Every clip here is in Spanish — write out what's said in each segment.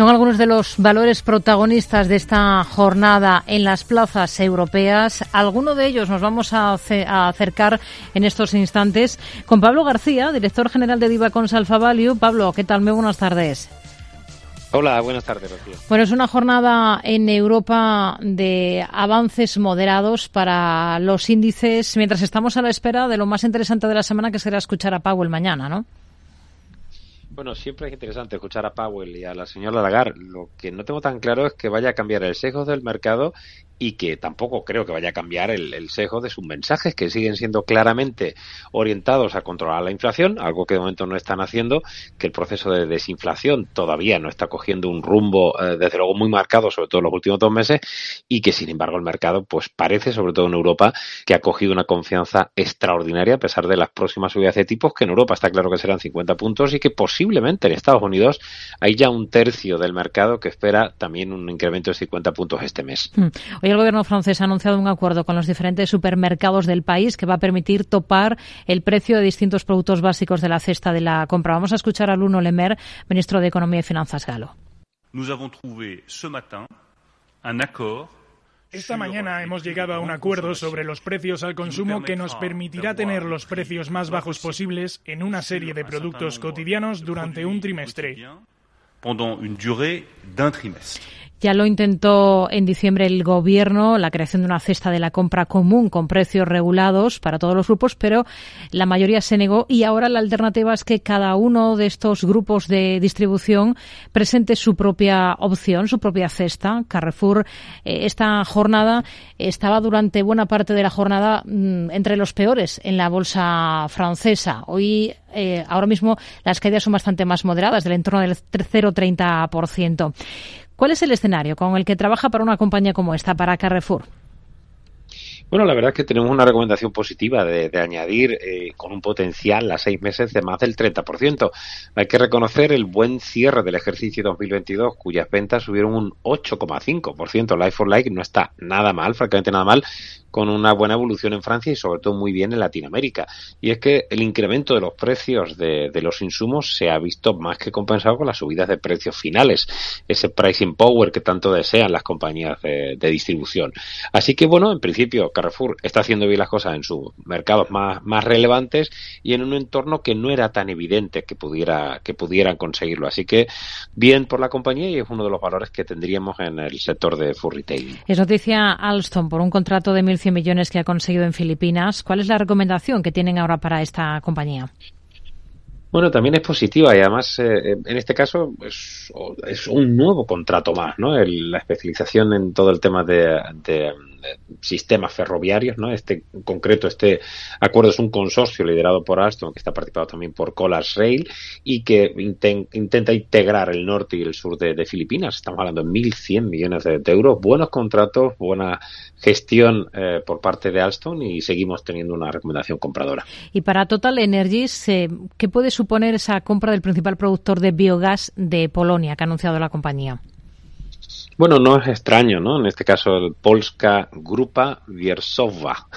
Son algunos de los valores protagonistas de esta jornada en las plazas europeas. Alguno de ellos nos vamos a, acercar en estos instantes con Pablo García, director general de Diva Alfa Value. Pablo, ¿qué tal? Muy buenas tardes. Hola, buenas tardes, Rocío. Bueno, es una jornada en Europa de avances moderados para los índices, mientras estamos a la espera de lo más interesante de la semana, que será escuchar a Powell mañana, ¿no? Bueno, siempre es interesante escuchar a Powell y a la señora Lagarde. Lo que no tengo tan claro es que vaya a cambiar el sesgo del mercado y que tampoco creo que vaya a cambiar el, el, sesgo de sus mensajes, que siguen siendo claramente orientados a controlar la inflación, algo que de momento no están haciendo, que el proceso de desinflación todavía no está cogiendo un rumbo, eh, desde luego, muy marcado, sobre todo en los últimos dos meses, y que, sin embargo, el mercado, pues parece, sobre todo en Europa, que ha cogido una confianza extraordinaria a pesar de las próximas subidas de tipos, que en Europa está claro que serán 50 puntos y que posiblemente en Estados Unidos hay ya un tercio del mercado que espera también un incremento de 50 puntos este mes. Mm el gobierno francés ha anunciado un acuerdo con los diferentes supermercados del país que va a permitir topar el precio de distintos productos básicos de la cesta de la compra. Vamos a escuchar a Luno Lemer, ministro de Economía y Finanzas galo. Esta mañana hemos llegado a un acuerdo sobre los precios al consumo que nos permitirá tener los precios más bajos posibles en una serie de productos cotidianos durante un trimestre. Ya lo intentó en diciembre el Gobierno, la creación de una cesta de la compra común con precios regulados para todos los grupos, pero la mayoría se negó y ahora la alternativa es que cada uno de estos grupos de distribución presente su propia opción, su propia cesta. Carrefour, eh, esta jornada estaba durante buena parte de la jornada mm, entre los peores en la bolsa francesa. Hoy eh, ahora mismo las caídas son bastante más moderadas, del entorno del 0,30%. ¿Cuál es el escenario con el que trabaja para una compañía como esta, para Carrefour? Bueno, la verdad es que tenemos una recomendación positiva de, añadir eh, con un potencial a seis meses de más del 30%. Hay que reconocer el buen cierre del ejercicio 2022, cuyas ventas subieron un 8,5%. Life for Like no está nada mal, francamente nada mal, con una buena evolución en Francia y sobre todo muy bien en Latinoamérica. Y es que el incremento de los precios de, los insumos se ha visto más que compensado con las subidas de precios finales, ese pricing power que tanto desean las compañías de, distribución. Así que bueno, en principio Carrefour está haciendo bien las cosas en sus mercados más, más relevantes y en un entorno que no era tan evidente que pudiera que pudieran conseguirlo. Así que bien por la compañía y es uno de los valores que tendríamos en el sector de food retail. Es noticia Alstom por un contrato de 1.100 millones que ha conseguido en Filipinas. ¿Cuál es la recomendación que tienen ahora para esta compañía? Bueno, también es positiva y además eh, en este caso es, un nuevo contrato más, ¿no? la especialización en todo el tema de, sistemas ferroviarios, ¿no? Este en concreto, este acuerdo es un consorcio liderado por Alstom que está participado también por Colas Rail y que intenta integrar el norte y el sur de, Filipinas. Estamos hablando de 1.100 millones de, euros, buenos contratos, buena gestión eh, por parte de Alstom y seguimos teniendo una recomendación compradora. Y para Total Energies, eh, ¿qué puede suponer esa compra del principal productor de biogás de Polonia que ha anunciado la compañía? Bueno, no es extraño, ¿no? En este caso, el Polska Grupa Wiersowa.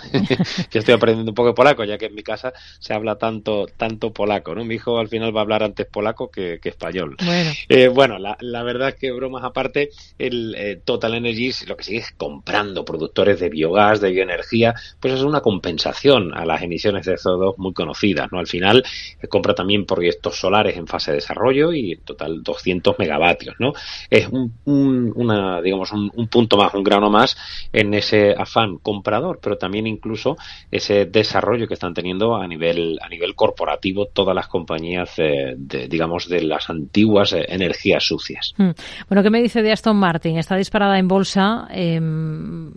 Yo estoy aprendiendo un poco de polaco, ya que en mi casa se habla tanto tanto polaco, ¿no? Mi hijo al final va a hablar antes polaco que, español. Bueno, eh, bueno la, la, verdad es que, bromas aparte, el eh, Total Energies lo que sigue es comprando productores de biogás, de bioenergía, pues es una compensación a las emisiones de CO2 muy conocidas, ¿no? Al final, eh, compra también proyectos solares en fase de desarrollo y en total 200 megavatios, ¿no? Es un, un, una digamos, un, punto más, un grano más en ese afán comprador, pero también incluso ese desarrollo que están teniendo a nivel, a nivel corporativo todas las compañías, de, digamos, de las antiguas eh, energías sucias. Hmm. Bueno, ¿qué me dice de Aston Martin? Está disparada en bolsa, em,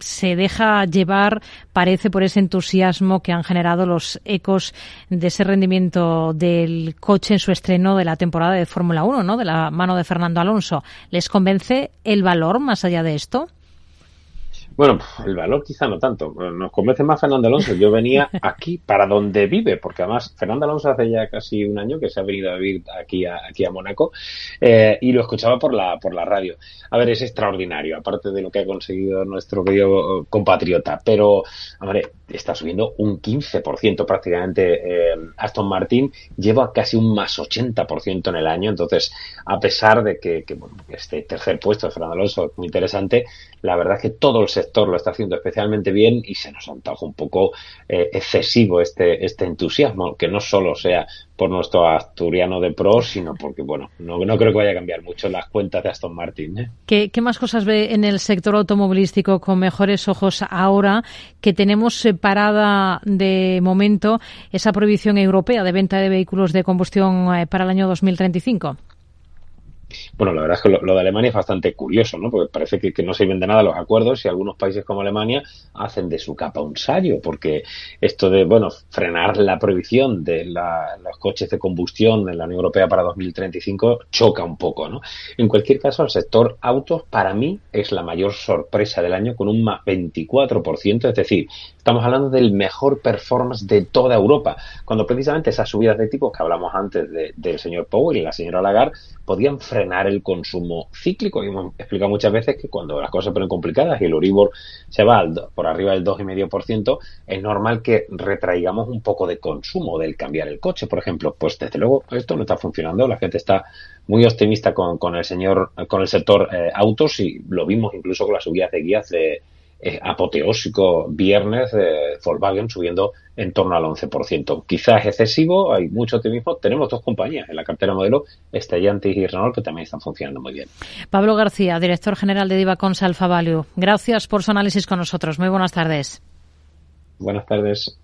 se deja llevar, parece, por ese entusiasmo que han generado los ecos de ese rendimiento del coche en su estreno de la temporada de Fórmula 1, ¿no? De la mano de Fernando Alonso. ¿Les convence el valor más allá de esto? Bueno, el valor quizá no tanto. Nos convence más Fernando Alonso. Yo venía aquí para donde vive, porque además Fernando Alonso hace ya casi un año que se ha venido a vivir aquí a, aquí a Mónaco eh, y lo escuchaba por la, por la radio. A ver, es extraordinario, aparte de lo que ha conseguido nuestro querido compatriota. Pero, hombre, está subiendo un 15% prácticamente. Eh, Aston Martin lleva casi un más 80% en el año. Entonces, a pesar de que, que bueno, este tercer puesto de Fernando Alonso es muy interesante, la verdad es que todo el sector lo está haciendo especialmente bien y se nos antoja un poco eh, excesivo este, este entusiasmo, que no solo sea por nuestro asturiano de pro, sino porque, bueno, no, no creo que vaya a cambiar mucho las cuentas de Aston Martin. ¿eh? ¿Qué, ¿Qué, más cosas ve en el sector automovilístico con mejores ojos ahora que tenemos separada de momento esa prohibición europea de venta de vehículos de combustión eh, para el año 2035? Bueno, la verdad es que lo, de Alemania es bastante curioso, ¿no? Porque parece que, no se de nada los acuerdos y algunos países como Alemania hacen de su capa un sallo, porque esto de, bueno, frenar la prohibición de los coches de combustión en la Unión Europea para 2035 choca un poco, ¿no? En cualquier caso, el sector autos para mí es la mayor sorpresa del año con un más 24%, es decir, estamos hablando del mejor performance de toda Europa, cuando precisamente esas subidas de tipos que hablamos antes del señor Powell y la señora Lagarde podían frenar el consumo cíclico. Y hemos explicado muchas veces que cuando las cosas se ponen complicadas y el Uribor se va por arriba del 2,5%, es normal que retraigamos un poco de consumo del cambiar el coche, por ejemplo. Pues desde luego esto no está funcionando. La gente está muy optimista con, con el señor, con el sector eh, autos y lo vimos incluso con las subidas de guías de eh, apoteósico viernes de Volkswagen subiendo en torno al 11%. Quizás es excesivo, hay mucho optimismo. Tenemos dos compañías en la cartera modelo, Stellantis y Renault, que también están funcionando muy bien. Pablo García, director general de Divacons Alfa Value. Gracias por su análisis con nosotros. Muy buenas tardes. Buenas tardes.